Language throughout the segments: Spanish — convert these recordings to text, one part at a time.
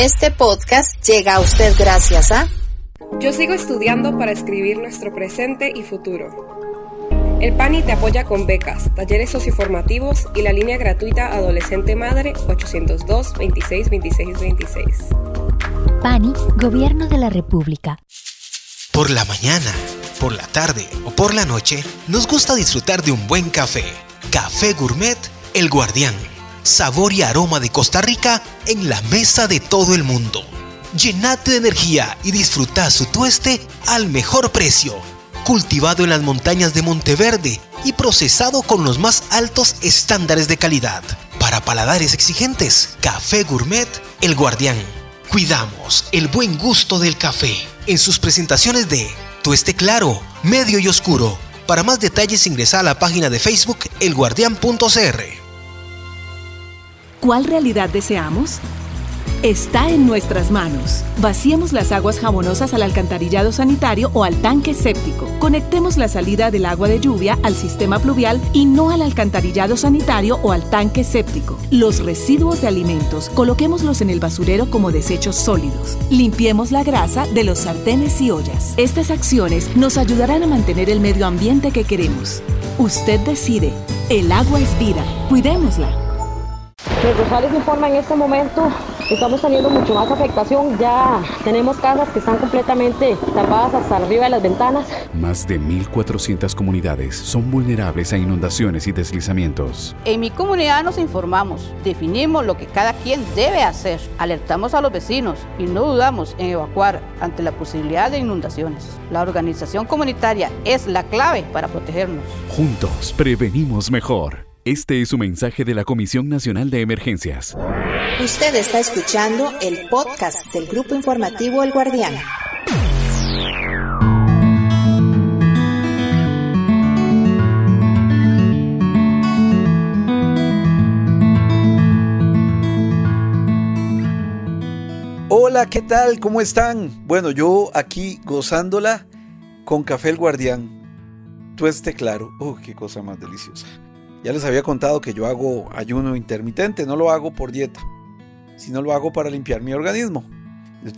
Este podcast llega a usted gracias a... Yo sigo estudiando para escribir nuestro presente y futuro. El PANI te apoya con becas, talleres socioformativos y la línea gratuita Adolescente Madre 802 26 26 26. PANI, Gobierno de la República. Por la mañana, por la tarde o por la noche, nos gusta disfrutar de un buen café. Café Gourmet El Guardián. Sabor y aroma de Costa Rica en la mesa de todo el mundo. Llenate de energía y disfruta su tueste al mejor precio cultivado en las montañas de Monteverde y procesado con los más altos estándares de calidad. Para paladares exigentes, Café Gourmet El Guardián. Cuidamos el buen gusto del café en sus presentaciones de tueste claro, medio y oscuro. Para más detalles ingresa a la página de Facebook elguardián.cr. ¿Cuál realidad deseamos? está en nuestras manos. Vaciemos las aguas jabonosas al alcantarillado sanitario o al tanque séptico. Conectemos la salida del agua de lluvia al sistema pluvial y no al alcantarillado sanitario o al tanque séptico. Los residuos de alimentos coloquémoslos en el basurero como desechos sólidos. Limpiemos la grasa de los sartenes y ollas. Estas acciones nos ayudarán a mantener el medio ambiente que queremos. Usted decide. El agua es vida. Cuidémosla. Los Rosales informa en este momento estamos teniendo mucho más afectación. Ya tenemos casas que están completamente tapadas hasta arriba de las ventanas. Más de 1.400 comunidades son vulnerables a inundaciones y deslizamientos. En mi comunidad nos informamos, definimos lo que cada quien debe hacer, alertamos a los vecinos y no dudamos en evacuar ante la posibilidad de inundaciones. La organización comunitaria es la clave para protegernos. Juntos prevenimos mejor. Este es su mensaje de la Comisión Nacional de Emergencias. Usted está escuchando el podcast del Grupo Informativo El Guardián. Hola, ¿qué tal? ¿Cómo están? Bueno, yo aquí gozándola con Café El Guardián. Tueste claro. ¡Oh, qué cosa más deliciosa! Ya les había contado que yo hago ayuno intermitente, no lo hago por dieta, sino lo hago para limpiar mi organismo.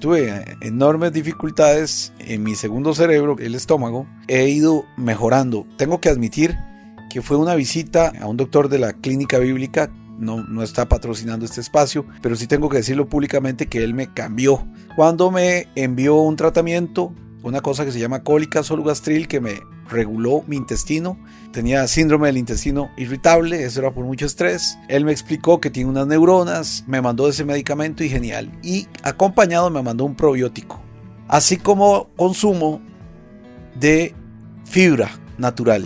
Tuve enormes dificultades en mi segundo cerebro, el estómago. He ido mejorando. Tengo que admitir que fue una visita a un doctor de la clínica bíblica. No, no está patrocinando este espacio, pero sí tengo que decirlo públicamente que él me cambió. Cuando me envió un tratamiento, una cosa que se llama cólica solugastril que me reguló mi intestino. Tenía síndrome del intestino irritable, eso era por mucho estrés. Él me explicó que tiene unas neuronas, me mandó ese medicamento y genial. Y acompañado me mandó un probiótico. Así como consumo de fibra natural.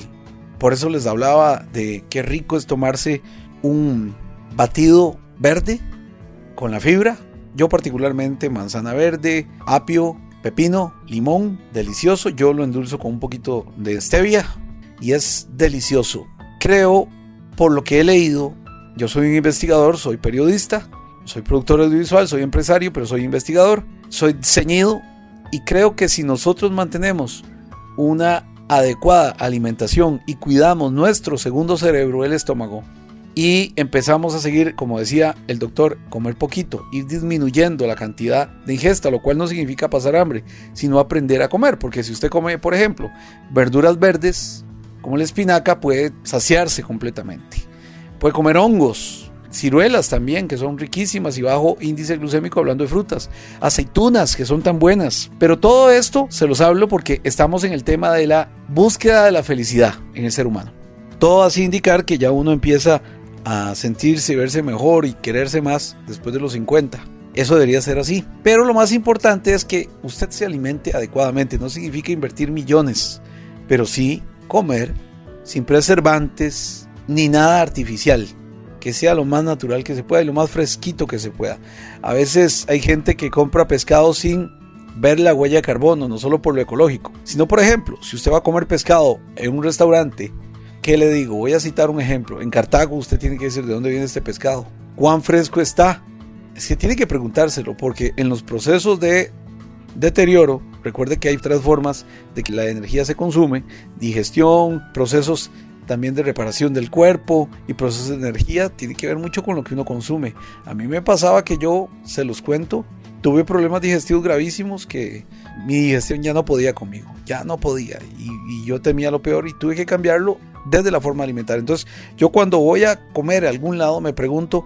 Por eso les hablaba de qué rico es tomarse un batido verde con la fibra. Yo particularmente manzana verde, apio, pepino, limón, delicioso. Yo lo endulzo con un poquito de stevia y es delicioso. Creo, por lo que he leído, yo soy un investigador, soy periodista, soy productor audiovisual, soy empresario, pero soy investigador, soy ceñido y creo que si nosotros mantenemos una adecuada alimentación y cuidamos nuestro segundo cerebro, el estómago, y empezamos a seguir, como decía el doctor, comer poquito, ir disminuyendo la cantidad de ingesta, lo cual no significa pasar hambre, sino aprender a comer, porque si usted come, por ejemplo, verduras verdes, como la espinaca, puede saciarse completamente. Puede comer hongos, ciruelas también, que son riquísimas y bajo índice glucémico hablando de frutas, aceitunas, que son tan buenas. Pero todo esto se los hablo porque estamos en el tema de la búsqueda de la felicidad en el ser humano. Todo así indicar que ya uno empieza a sentirse y verse mejor y quererse más después de los 50. Eso debería ser así. Pero lo más importante es que usted se alimente adecuadamente. No significa invertir millones, pero sí comer sin preservantes ni nada artificial. Que sea lo más natural que se pueda y lo más fresquito que se pueda. A veces hay gente que compra pescado sin ver la huella de carbono, no solo por lo ecológico, sino por ejemplo, si usted va a comer pescado en un restaurante ¿Qué le digo? Voy a citar un ejemplo. En Cartago usted tiene que decir de dónde viene este pescado. ¿Cuán fresco está? Es que tiene que preguntárselo porque en los procesos de deterioro, recuerde que hay tres formas de que la energía se consume. Digestión, procesos también de reparación del cuerpo y procesos de energía. Tiene que ver mucho con lo que uno consume. A mí me pasaba que yo, se los cuento, tuve problemas digestivos gravísimos que mi digestión ya no podía conmigo, ya no podía. Y, y, yo temía lo peor y tuve que cambiarlo desde la forma alimentar. Entonces, yo cuando voy a comer a algún lado me pregunto,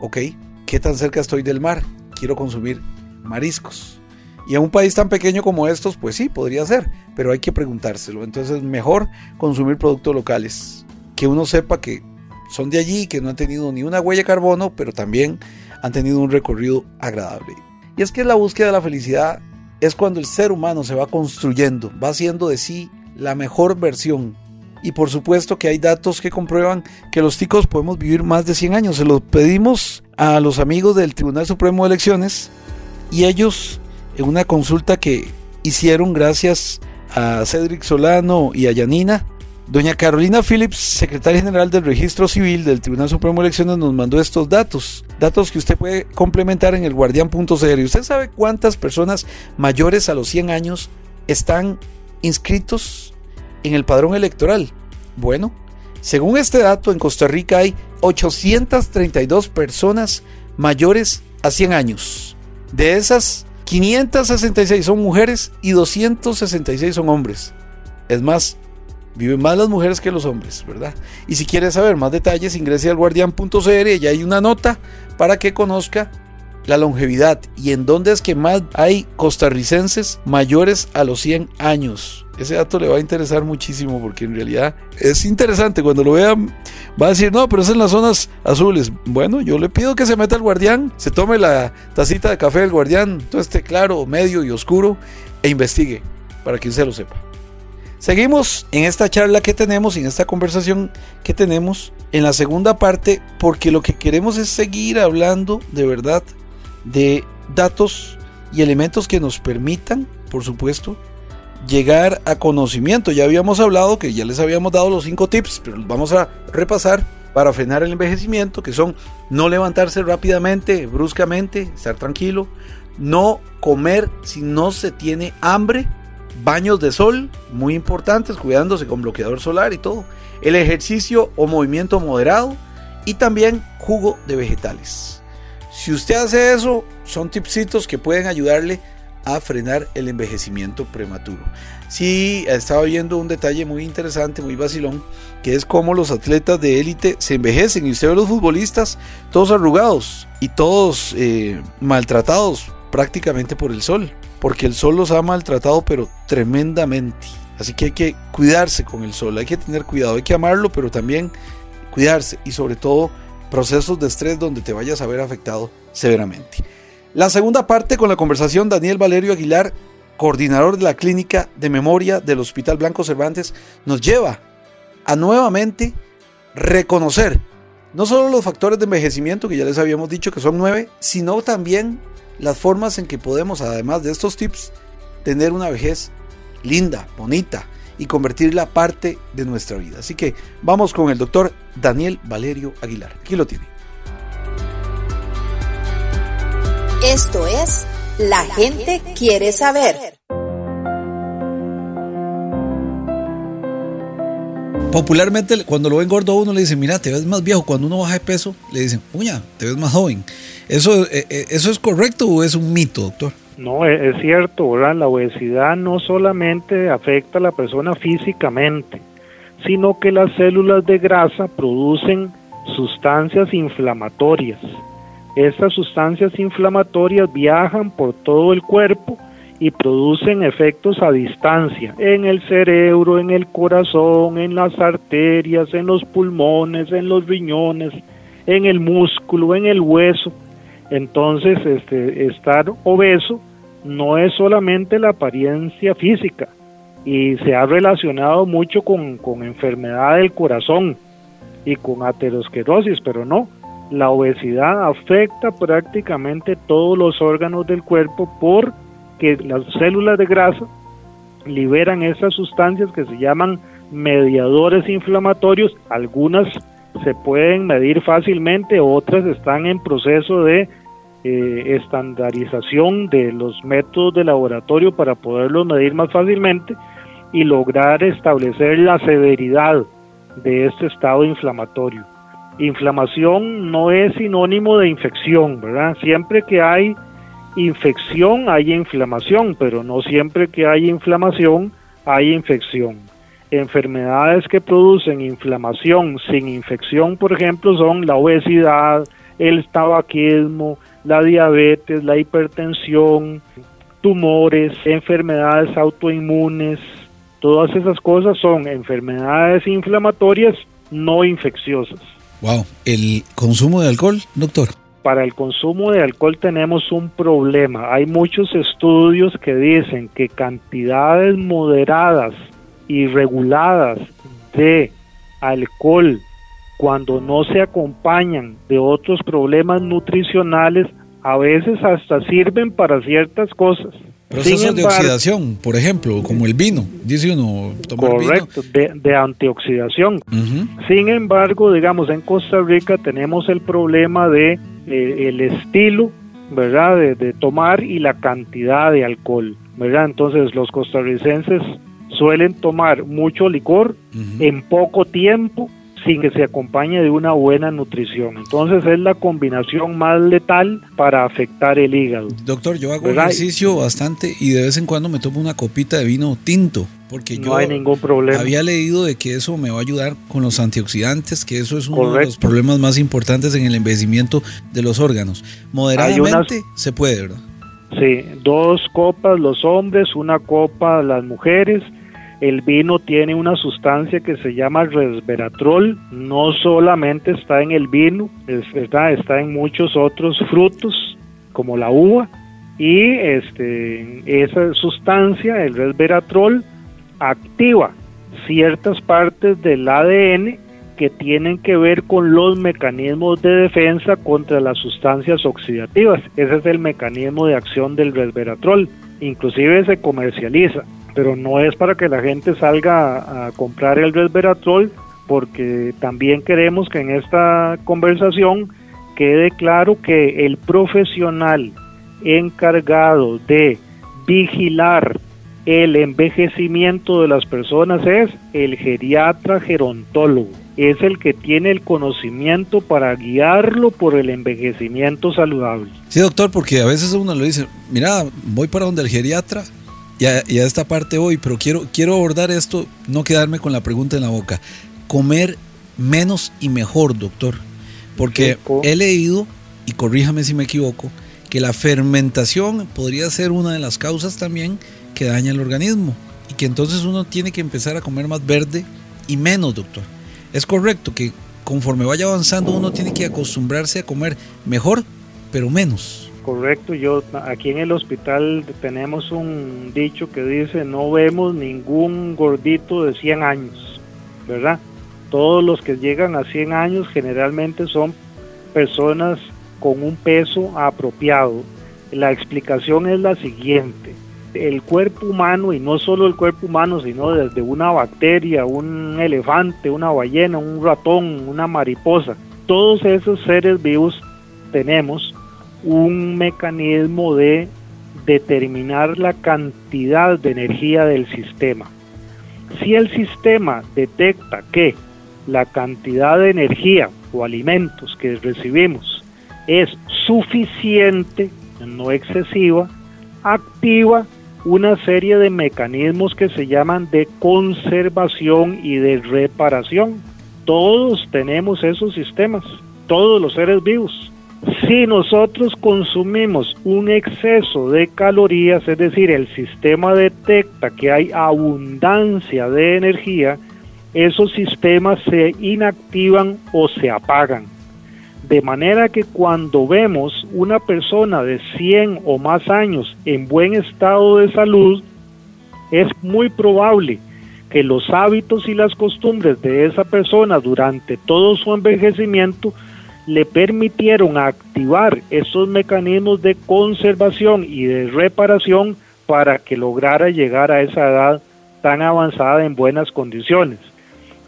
ok, ¿qué tan cerca estoy del mar? Quiero consumir mariscos. Y en un país tan pequeño como estos, pues sí, podría ser, pero hay que preguntárselo. Entonces, mejor consumir productos locales, que uno sepa que son de allí, que no han tenido ni una huella de carbono, pero también han tenido un recorrido agradable. Y es que la búsqueda de la felicidad es cuando el ser humano se va construyendo, va haciendo de sí la mejor versión. Y por supuesto que hay datos que comprueban que los ticos podemos vivir más de 100 años. Se los pedimos a los amigos del Tribunal Supremo de Elecciones y ellos en una consulta que hicieron gracias a Cedric Solano y a Yanina, doña Carolina Phillips, secretaria general del Registro Civil del Tribunal Supremo de Elecciones, nos mandó estos datos, datos que usted puede complementar en el guardián.cr. ¿Y usted sabe cuántas personas mayores a los 100 años están inscritos en el padrón electoral? Bueno, según este dato, en Costa Rica hay 832 personas mayores a 100 años. De esas, 566 son mujeres y 266 son hombres. Es más, viven más las mujeres que los hombres, ¿verdad? Y si quiere saber más detalles, ingrese al guardián.cr y hay una nota para que conozca la longevidad y en dónde es que más hay costarricenses mayores a los 100 años. Ese dato le va a interesar muchísimo porque en realidad es interesante. Cuando lo vean, va a decir, no, pero es en las zonas azules. Bueno, yo le pido que se meta al guardián, se tome la tacita de café del guardián, todo esté claro, medio y oscuro, e investigue para que usted lo sepa. Seguimos en esta charla que tenemos, en esta conversación que tenemos, en la segunda parte, porque lo que queremos es seguir hablando de verdad de datos y elementos que nos permitan, por supuesto, llegar a conocimiento. Ya habíamos hablado que ya les habíamos dado los cinco tips, pero los vamos a repasar para frenar el envejecimiento, que son no levantarse rápidamente, bruscamente, estar tranquilo, no comer si no se tiene hambre, baños de sol, muy importantes, cuidándose con bloqueador solar y todo, el ejercicio o movimiento moderado y también jugo de vegetales. Si usted hace eso, son tipsitos que pueden ayudarle a frenar el envejecimiento prematuro. Sí, estaba viendo un detalle muy interesante, muy vacilón, que es cómo los atletas de élite se envejecen. Y usted ve los futbolistas todos arrugados y todos eh, maltratados prácticamente por el sol, porque el sol los ha maltratado pero tremendamente. Así que hay que cuidarse con el sol, hay que tener cuidado, hay que amarlo, pero también cuidarse y sobre todo procesos de estrés donde te vayas a ver afectado severamente. La segunda parte con la conversación Daniel Valerio Aguilar, coordinador de la clínica de memoria del Hospital Blanco Cervantes, nos lleva a nuevamente reconocer no solo los factores de envejecimiento que ya les habíamos dicho que son nueve, sino también las formas en que podemos, además de estos tips, tener una vejez linda, bonita, y convertirla parte de nuestra vida. Así que vamos con el doctor Daniel Valerio Aguilar. Aquí lo tiene. Esto es La gente quiere saber. Popularmente cuando lo ven gordo a uno le dicen, mira, te ves más viejo. Cuando uno baja de peso le dicen, uña, te ves más joven. ¿Eso, eh, eh, ¿Eso es correcto o es un mito, doctor? No, e-, es cierto. La obesidad no solamente afecta a la persona físicamente, sino que las células de grasa producen sustancias inflamatorias. Estas sustancias inflamatorias viajan por todo el cuerpo y producen efectos a distancia en el cerebro, en el corazón, en las arterias, en los pulmones, en los riñones, en el músculo, en el hueso. Entonces, este, estar obeso no es solamente la apariencia física y se ha relacionado mucho con, con enfermedad del corazón y con aterosclerosis, pero no, la obesidad afecta prácticamente todos los órganos del cuerpo porque las células de grasa liberan esas sustancias que se llaman mediadores inflamatorios, algunas se pueden medir fácilmente, otras están en proceso de eh, estandarización de los métodos de laboratorio para poderlos medir más fácilmente y lograr establecer la severidad de este estado inflamatorio. Inflamación no es sinónimo de infección, ¿verdad? Siempre que hay infección hay inflamación, pero no siempre que hay inflamación hay infección. Enfermedades que producen inflamación sin infección, por ejemplo, son la obesidad, el tabaquismo, la diabetes, la hipertensión, tumores, enfermedades autoinmunes, todas esas cosas son enfermedades inflamatorias no infecciosas. Wow, ¿el consumo de alcohol, doctor? Para el consumo de alcohol tenemos un problema. Hay muchos estudios que dicen que cantidades moderadas y reguladas de alcohol cuando no se acompañan de otros problemas nutricionales, a veces hasta sirven para ciertas cosas. Procesos de oxidación, por ejemplo, como el vino, dice uno, tomar correcto, De, antioxidación. Sin embargo, digamos, en Costa Rica tenemos el problema de eh, el estilo, ¿verdad? De, de, tomar y la cantidad de alcohol, ¿verdad? Entonces los costarricenses suelen tomar mucho licor en poco tiempo sin que se acompañe de una buena nutrición. Entonces es la combinación más letal para afectar el hígado. Doctor, yo hago ejercicio bastante y de vez en cuando me tomo una copita de vino tinto. Porque no hay ningún problema. había leído de que eso me va a ayudar con los antioxidantes, que eso es uno de los problemas más importantes en el envejecimiento de los órganos. Moderadamente se puede, ¿verdad? Sí, dos copas los hombres, una copa las mujeres el vino tiene una sustancia que se llama resveratrol, no solamente está en el vino, es verdad, está en muchos otros frutos como la uva y este esa sustancia, el resveratrol activa ciertas partes del ADN que tienen que ver con los mecanismos de defensa contra las sustancias oxidativas. Ese es el mecanismo de acción del resveratrol. Inclusive se comercializa pero no es para que la gente salga a, comprar el resveratrol, porque también queremos que en esta conversación quede claro que el profesional encargado de vigilar el envejecimiento de las personas es el geriatra gerontólogo. Es el que tiene el conocimiento para guiarlo por el envejecimiento saludable. Sí, doctor, porque a veces uno lo dice, mira, voy para donde el geriatra y a, esta parte hoy, pero quiero, quiero abordar esto, no quedarme con la pregunta en la boca. Comer menos y mejor, doctor. Porque he leído, y corríjame si me equivoco, que la fermentación podría ser una de las causas también que daña el organismo. Y que entonces uno tiene que empezar a comer más verde y menos, doctor. Es correcto que conforme vaya avanzando uno tiene que acostumbrarse a comer mejor, pero menos. Correcto, yo aquí en el hospital tenemos un dicho que dice no vemos ningún gordito de 100 años, ¿verdad? Todos los que llegan a 100 años generalmente son personas con un peso apropiado. La explicación es la siguiente. El cuerpo humano, y no solo el cuerpo humano, sino desde una bacteria, un elefante, una ballena, un ratón, una mariposa, todos esos seres vivos tenemos un mecanismo de determinar la cantidad de energía del sistema. Si el sistema detecta que la cantidad de energía o alimentos que recibimos es suficiente, no excesiva, activa una serie de mecanismos que se llaman de conservación y de reparación. Todos tenemos esos sistemas, todos los seres vivos. Si nosotros consumimos un exceso de calorías, es decir, el sistema detecta que hay abundancia de energía, esos sistemas se inactivan o se apagan. De manera que cuando vemos una persona de 100 o más años en buen estado de salud, es muy probable que los hábitos y las costumbres de esa persona durante todo su envejecimiento le permitieron activar esos mecanismos de conservación y de reparación para que lograra llegar a esa edad tan avanzada en buenas condiciones.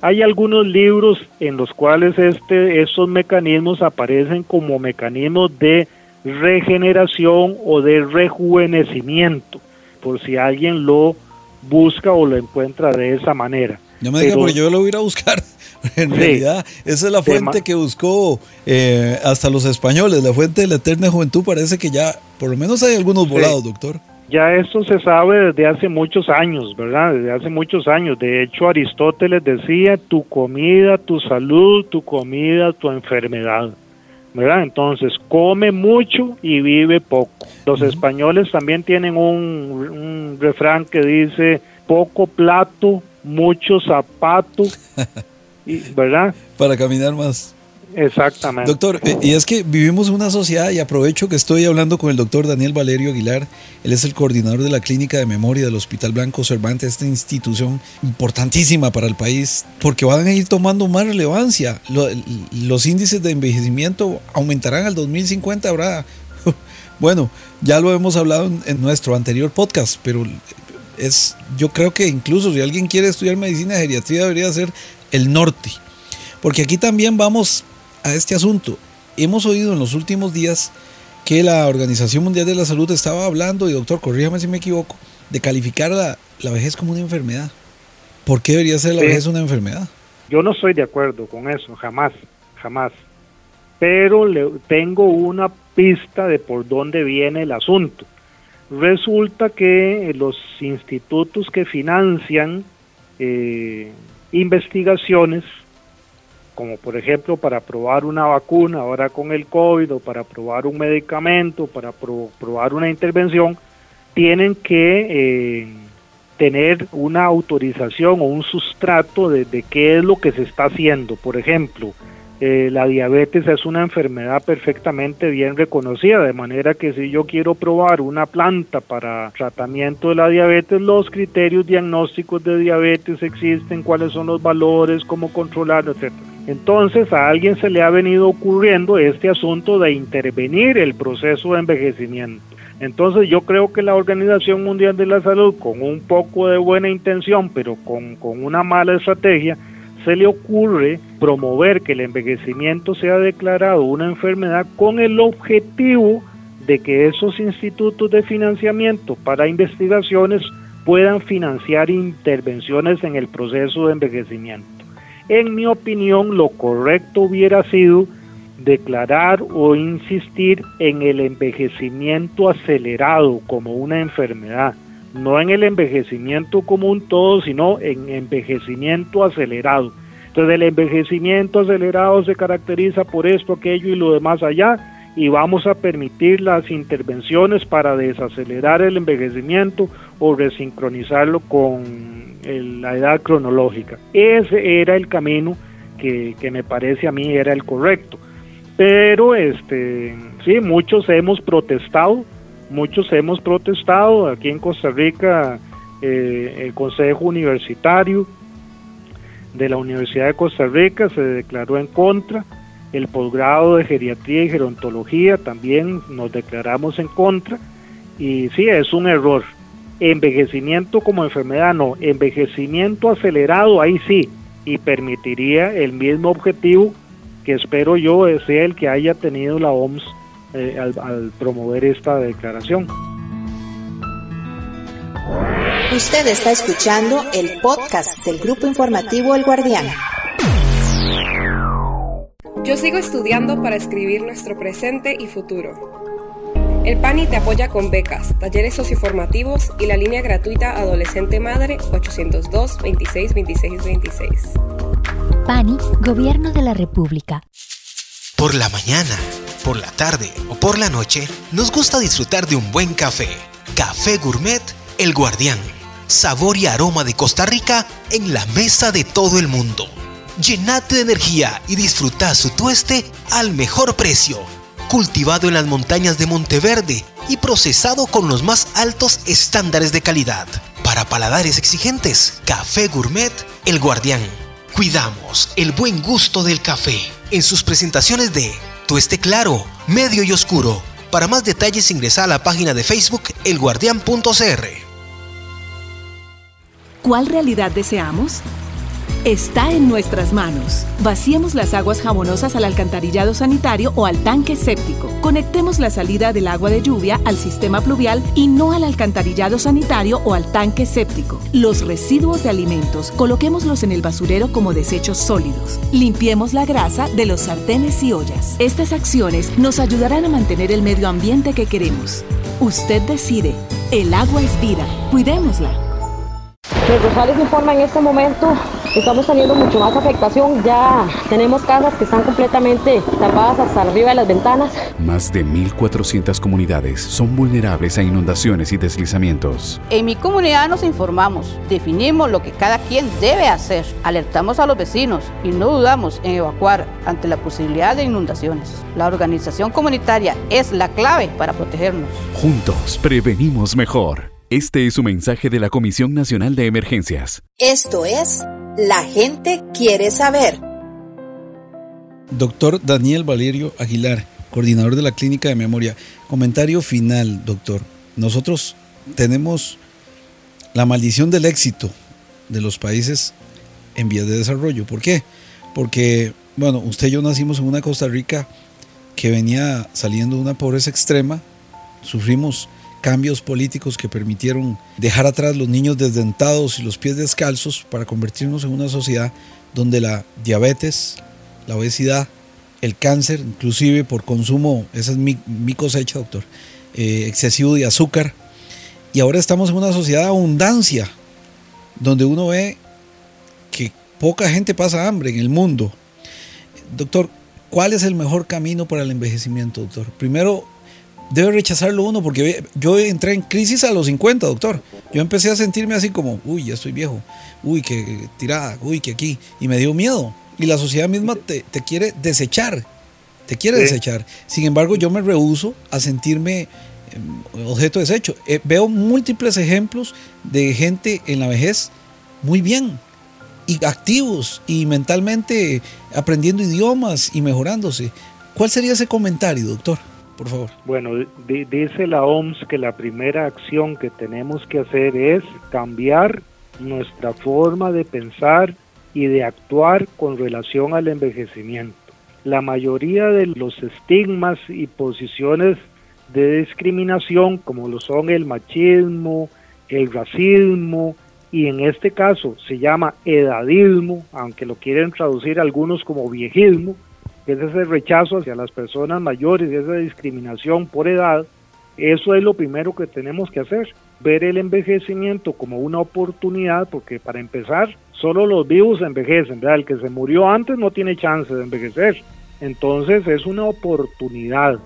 Hay algunos libros en los cuales este, estos mecanismos aparecen como mecanismos de regeneración o de rejuvenecimiento, por si alguien lo busca o lo encuentra de esa manera. No me diga porque yo lo voy a ir a buscar. En realidad, esa es la fuente que buscó eh, hasta los españoles, la fuente de la eterna juventud parece que ya Por lo menos hay algunos volados, doctor. Ya esto se sabe desde hace muchos años, ¿verdad? Desde hace muchos años. De hecho, Aristóteles decía, tu comida, tu salud, tu comida, tu enfermedad. ¿verdad? Entonces, come mucho y vive poco. Los españoles también tienen un, un refrán que dice, poco plato, mucho zapato, y, ¿verdad? Para caminar más. Exactamente. Doctor, eh, y es que vivimos en una sociedad, y aprovecho que estoy hablando con el doctor Daniel Valerio Aguilar, él es el coordinador de la Clínica de Memoria del Hospital Blanco Cervantes, esta institución importantísima para el país, porque van a ir tomando más relevancia. los índices de envejecimiento aumentarán al 2050, habrá... Bueno, ya lo hemos hablado en nuestro anterior podcast, pero es, yo creo que incluso si alguien quiere estudiar medicina de geriatría debería ser el norte. Porque aquí también vamos a este asunto. Hemos oído en los últimos días que la Organización Mundial de la Salud estaba hablando, y doctor, corríjame si me equivoco, de calificar la, la vejez como una enfermedad. ¿Por qué debería ser la vejez una enfermedad? Yo no estoy de acuerdo con eso, jamás, jamás. Pero le, tengo una pista de por dónde viene el asunto. Resulta que los institutos que financian eh, investigaciones como por ejemplo para probar una vacuna ahora con el COVID o para probar un medicamento, para probar una intervención, tienen que eh, tener una autorización o un sustrato de, qué es lo que se está haciendo. Por ejemplo, eh, la diabetes es una enfermedad perfectamente bien reconocida, de manera que si yo quiero probar una planta para tratamiento de la diabetes, los criterios diagnósticos de diabetes existen, cuáles son los valores, cómo controlarlo, etc. Entonces a alguien se le ha venido ocurriendo este asunto de intervenir el proceso de envejecimiento. Entonces yo creo que la Organización Mundial de la Salud, con un poco de buena intención, pero con, con una mala estrategia, se le ocurre promover que el envejecimiento sea declarado una enfermedad con el objetivo de que esos institutos de financiamiento para investigaciones puedan financiar intervenciones en el proceso de envejecimiento. En mi opinión, lo correcto hubiera sido declarar o insistir en el envejecimiento acelerado como una enfermedad no en el envejecimiento como un todo, sino en envejecimiento acelerado. Entonces el envejecimiento acelerado se caracteriza por esto, aquello y lo demás allá, y vamos a permitir las intervenciones para desacelerar el envejecimiento o resincronizarlo con la edad cronológica. Ese era el camino que, que me parece a mí era el correcto. Pero este sí, muchos hemos protestado muchos hemos protestado aquí en Costa Rica eh, el Consejo Universitario de la Universidad de Costa Rica se declaró en contra el posgrado de geriatría y gerontología también nos declaramos en contra y sí es un error. Envejecimiento como enfermedad no envejecimiento acelerado ahí sí y permitiría el mismo objetivo que espero yo sea el que haya tenido la OMS eh, al, promover esta declaración. Usted está escuchando el podcast del Grupo Informativo El Guardián. Yo sigo estudiando para escribir nuestro presente y futuro. El PANI te apoya con becas, talleres socioformativos y la línea gratuita Adolescente Madre 802 26 26 26. PANI, Gobierno de la República. Por la mañana por la tarde o por la noche, nos gusta disfrutar de un buen café. Café Gourmet El Guardián. Sabor y aroma de Costa Rica en la mesa de todo el mundo. Llenate de energía y disfruta su tueste al mejor precio. Cultivado en las montañas de Monteverde y procesado con los más altos estándares de calidad. Para paladares exigentes, Café Gourmet El Guardián. Cuidamos el buen gusto del café en sus presentaciones de esté claro, medio y oscuro. Para más detalles ingresa a la página de Facebook elguardian.cr. ¿Cuál realidad deseamos? Está en nuestras manos. Vaciemos las aguas jabonosas al alcantarillado sanitario o al tanque séptico. Conectemos la salida del agua de lluvia al sistema pluvial y no al alcantarillado sanitario o al tanque séptico. Los residuos de alimentos, coloquémoslos en el basurero como desechos sólidos. Limpiemos la grasa de los sartenes y ollas. Estas acciones nos ayudarán a mantener el medio ambiente que queremos. Usted decide. El agua es vida. Cuidémosla. Pues Rosales informa en este momento estamos teniendo mucho más afectación. Ya tenemos casas que están completamente tapadas hasta arriba de las ventanas. Más de 1.400 comunidades son vulnerables a inundaciones y deslizamientos. En mi comunidad nos informamos, definimos lo que cada quien debe hacer, alertamos a los vecinos y no dudamos en evacuar ante la posibilidad de inundaciones. La organización comunitaria es la clave para protegernos. Juntos prevenimos mejor. Este es su mensaje de la Comisión Nacional de Emergencias. Esto es La gente quiere saber. Doctor Daniel Valerio Aguilar, coordinador de la Clínica de Memoria. Comentario final, doctor. Nosotros tenemos la maldición del éxito de los países en vías de desarrollo. ¿Por qué? Porque, bueno, usted y yo nacimos en una Costa Rica que venía saliendo de una pobreza extrema, sufrimos cambios políticos que permitieron dejar atrás los niños desdentados y los pies descalzos para convertirnos en una sociedad donde la diabetes, la obesidad, el cáncer, inclusive por consumo, esa es mi, cosecha, doctor, eh, excesivo de azúcar. Y ahora estamos en una sociedad de abundancia, donde uno ve que poca gente pasa hambre en el mundo. Doctor, ¿cuál es el mejor camino para el envejecimiento, doctor? Primero, debe rechazarlo uno porque yo entré en crisis a los 50, doctor. Yo empecé a sentirme así como, uy, ya estoy viejo, uy, que tirada, uy, que aquí. Y me dio miedo. Y la sociedad misma te, quiere desechar, te quiere desechar. Sin embargo, yo me rehuso a sentirme em, objeto de desecho. Eh, veo múltiples ejemplos de gente en la vejez muy bien y activos y mentalmente aprendiendo idiomas y mejorándose. ¿Cuál sería ese comentario, doctor? Por favor. Bueno, dice la OMS que la primera acción que tenemos que hacer es cambiar nuestra forma de pensar y de actuar con relación al envejecimiento. La mayoría de los estigmas y posiciones de discriminación, como lo son el machismo, el racismo, y en este caso se llama edadismo, aunque lo quieren traducir algunos como viejismo, que es ese rechazo hacia las personas mayores esa discriminación por edad, eso es lo primero que tenemos que hacer, ver el envejecimiento como una oportunidad, porque para empezar, solo los vivos envejecen, el que se murió antes no tiene chance de envejecer, entonces es una oportunidad.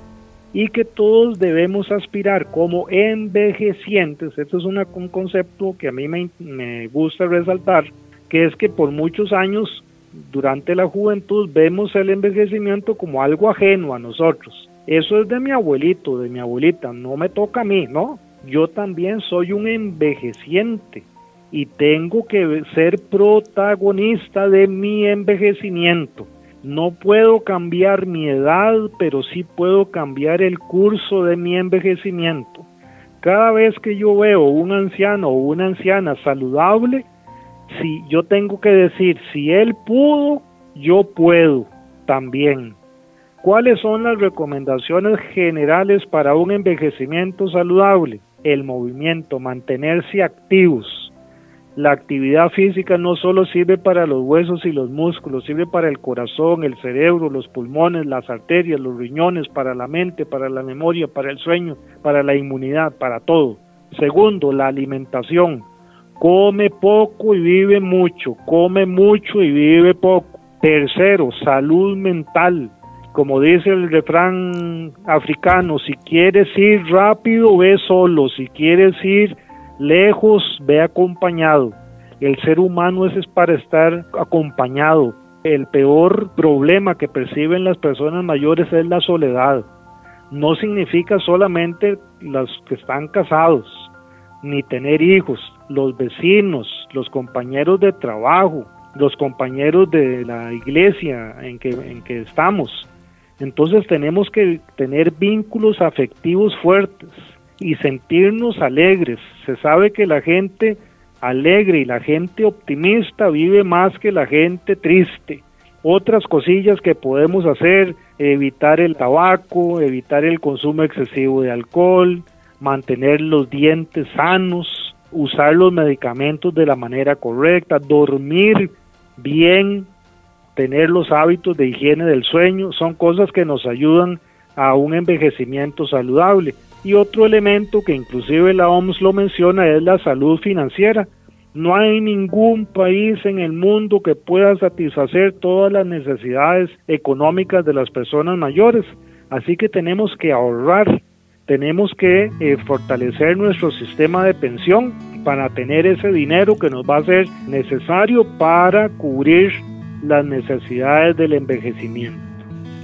Y que todos debemos aspirar como envejecientes, esto es un concepto que a mí me, me gusta resaltar, que es que por muchos años durante la juventud vemos el envejecimiento como algo ajeno a nosotros. Eso es de mi abuelito, de mi abuelita, no me toca a mí, ¿no? Yo también soy un envejeciente y tengo que ser protagonista de mi envejecimiento. No puedo cambiar mi edad, pero sí puedo cambiar el curso de mi envejecimiento. Cada vez que yo veo un anciano o una anciana saludable, si yo tengo que decir, si él pudo, yo puedo también. ¿Cuáles son las recomendaciones generales para un envejecimiento saludable? El movimiento, mantenerse activos. La actividad física no solo sirve para los huesos y los músculos, sirve para el corazón, el cerebro, los pulmones, las arterias, los riñones, para la mente, para la memoria, para el sueño, para la inmunidad, para todo. Segundo, la alimentación come poco y vive mucho, come mucho y vive poco. Tercero, salud mental. Como dice el refrán africano, si quieres ir rápido, ve solo, si quieres ir lejos, ve acompañado. El ser humano es para estar acompañado. El peor problema que perciben las personas mayores es la soledad. No significa solamente los que están casados, ni tener hijos, los vecinos, los compañeros de trabajo, los compañeros de la iglesia en que, en que estamos. Entonces tenemos que tener vínculos afectivos fuertes y sentirnos alegres. Se sabe que la gente alegre y la gente optimista vive más que la gente triste. Otras cosillas que podemos hacer, evitar el tabaco, evitar el consumo excesivo de alcohol, mantener los dientes sanos, usar los medicamentos de la manera correcta, dormir bien, tener los hábitos de higiene del sueño, son cosas que nos ayudan a un envejecimiento saludable. Y otro elemento que inclusive la OMS lo menciona es la salud financiera. No hay ningún país en el mundo que pueda satisfacer todas las necesidades económicas de las personas mayores. Así que tenemos que ahorrar, tenemos que eh, fortalecer nuestro sistema de pensión para tener ese dinero que nos va a ser necesario para cubrir las necesidades del envejecimiento.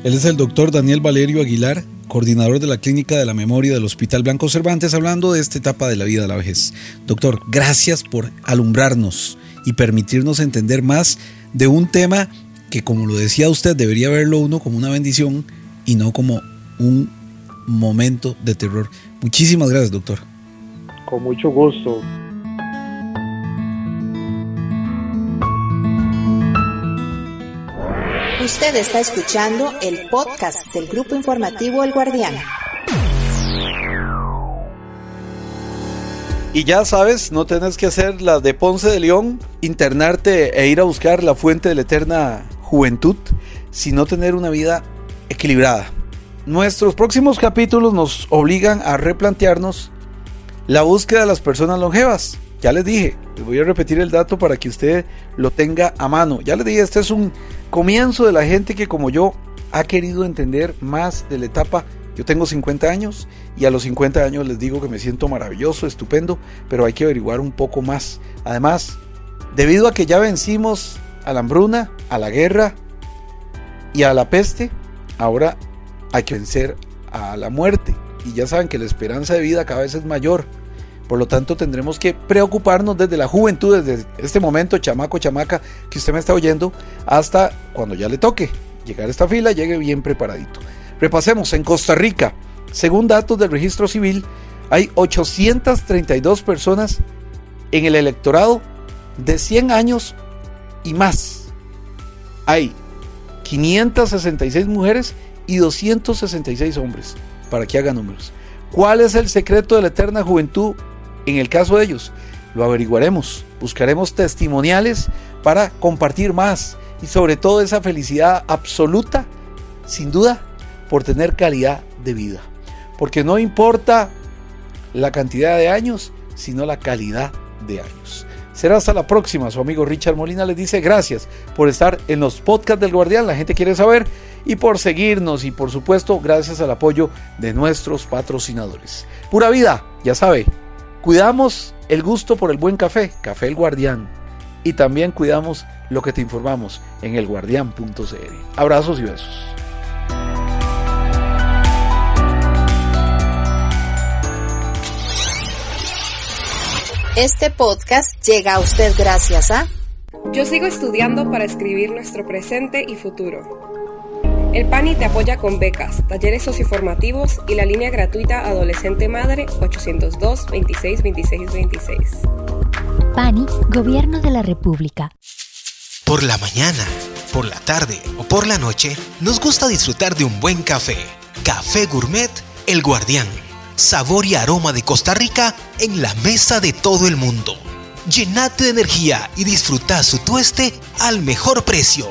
Él es el doctor Daniel Valerio Aguilar, coordinador de la Clínica de la Memoria del Hospital Blanco Cervantes, hablando de esta etapa de la vida de la vejez. Doctor, gracias por alumbrarnos y permitirnos entender más de un tema que, como lo decía usted, debería verlo uno como una bendición y no como un momento de terror. Muchísimas gracias, doctor. Con mucho gusto. Usted está escuchando el podcast del grupo informativo El Guardián. Y ya sabes, no tenés que hacer la de Ponce de León, internarte e ir a buscar la fuente de la eterna juventud, sino tener una vida equilibrada. Nuestros próximos capítulos nos obligan a replantearnos la búsqueda de las personas longevas. Ya les dije, les voy a repetir el dato para que usted lo tenga a mano. Ya les dije, este es un comienzo de la gente que como yo ha querido entender más de la etapa. Yo tengo 50 años y a los 50 años les digo que me siento maravilloso, estupendo, pero hay que averiguar un poco más. Además, debido a que ya vencimos a la hambruna, a la guerra y a la peste, ahora hay que vencer a la muerte. Y ya saben que la esperanza de vida cada vez es mayor. Por lo tanto, tendremos que preocuparnos desde la juventud, desde este momento, chamaco, chamaca, que usted me está oyendo, hasta cuando ya le toque llegar a esta fila, llegue bien preparadito. Repasemos, en Costa Rica, según datos del registro civil, hay 832 personas en el electorado de 100 años y más. Hay 566 mujeres y 266 hombres, para que haga números. ¿Cuál es el secreto de la eterna juventud en el caso de ellos, lo averiguaremos, buscaremos testimoniales para compartir más y sobre todo esa felicidad absoluta, sin duda, por tener calidad de vida. Porque no importa la cantidad de años, sino la calidad de años. Será hasta la próxima. Su amigo Richard Molina les dice gracias por estar en los podcasts del Guardián. La gente quiere saber y por seguirnos y por supuesto gracias al apoyo de nuestros patrocinadores. Pura vida, ya sabe, Cuidamos el gusto por el buen café, Café El Guardián. Y también cuidamos lo que te informamos en elguardián.cr. Abrazos y besos. Este podcast llega a usted gracias a... Yo sigo estudiando para escribir nuestro presente y futuro. El PANI te apoya con becas, talleres socioformativos y la línea gratuita Adolescente Madre 802 26 26 26. PANI, Gobierno de la República. Por la mañana, por la tarde o por la noche, nos gusta disfrutar de un buen café. Café Gourmet El Guardián. Sabor y aroma de Costa Rica en la mesa de todo el mundo. Llenate de energía y disfruta su tueste al mejor precio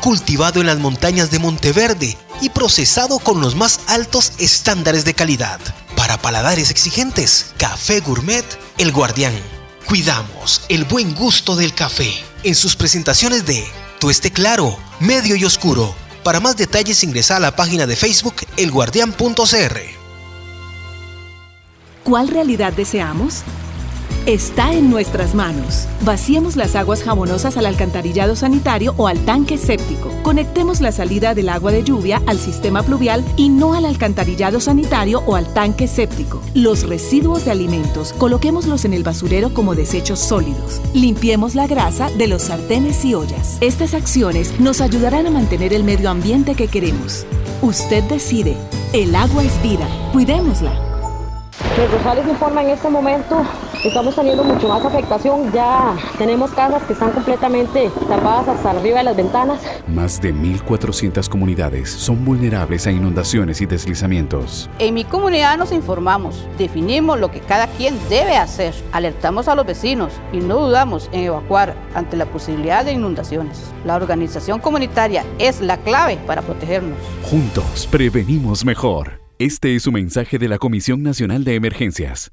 cultivado en las montañas de Monteverde y procesado con los más altos estándares de calidad. Para paladares exigentes, Café Gourmet El Guardián. Cuidamos el buen gusto del café en sus presentaciones de tueste claro, medio y oscuro. Para más detalles ingresa a la página de Facebook elguardián.cr. ¿Cuál realidad deseamos? Está en nuestras manos. Vaciemos las aguas jabonosas al alcantarillado sanitario o al tanque séptico. Conectemos la salida del agua de lluvia al sistema pluvial y no al alcantarillado sanitario o al tanque séptico. Los residuos de alimentos, coloquémoslos en el basurero como desechos sólidos. Limpiemos la grasa de los sartenes y ollas. Estas acciones nos ayudarán a mantener el medio ambiente que queremos. Usted decide. El agua es vida. Cuidémosla. Rosales informa en este momento estamos teniendo mucho más afectación. Ya tenemos casas que están completamente tapadas hasta arriba de las ventanas. Más de 1.400 comunidades son vulnerables a inundaciones y deslizamientos. En mi comunidad nos informamos, definimos lo que cada quien debe hacer, alertamos a los vecinos y no dudamos en evacuar ante la posibilidad de inundaciones. La organización comunitaria es la clave para protegernos. Juntos prevenimos mejor. Este es un mensaje de la Comisión Nacional de Emergencias.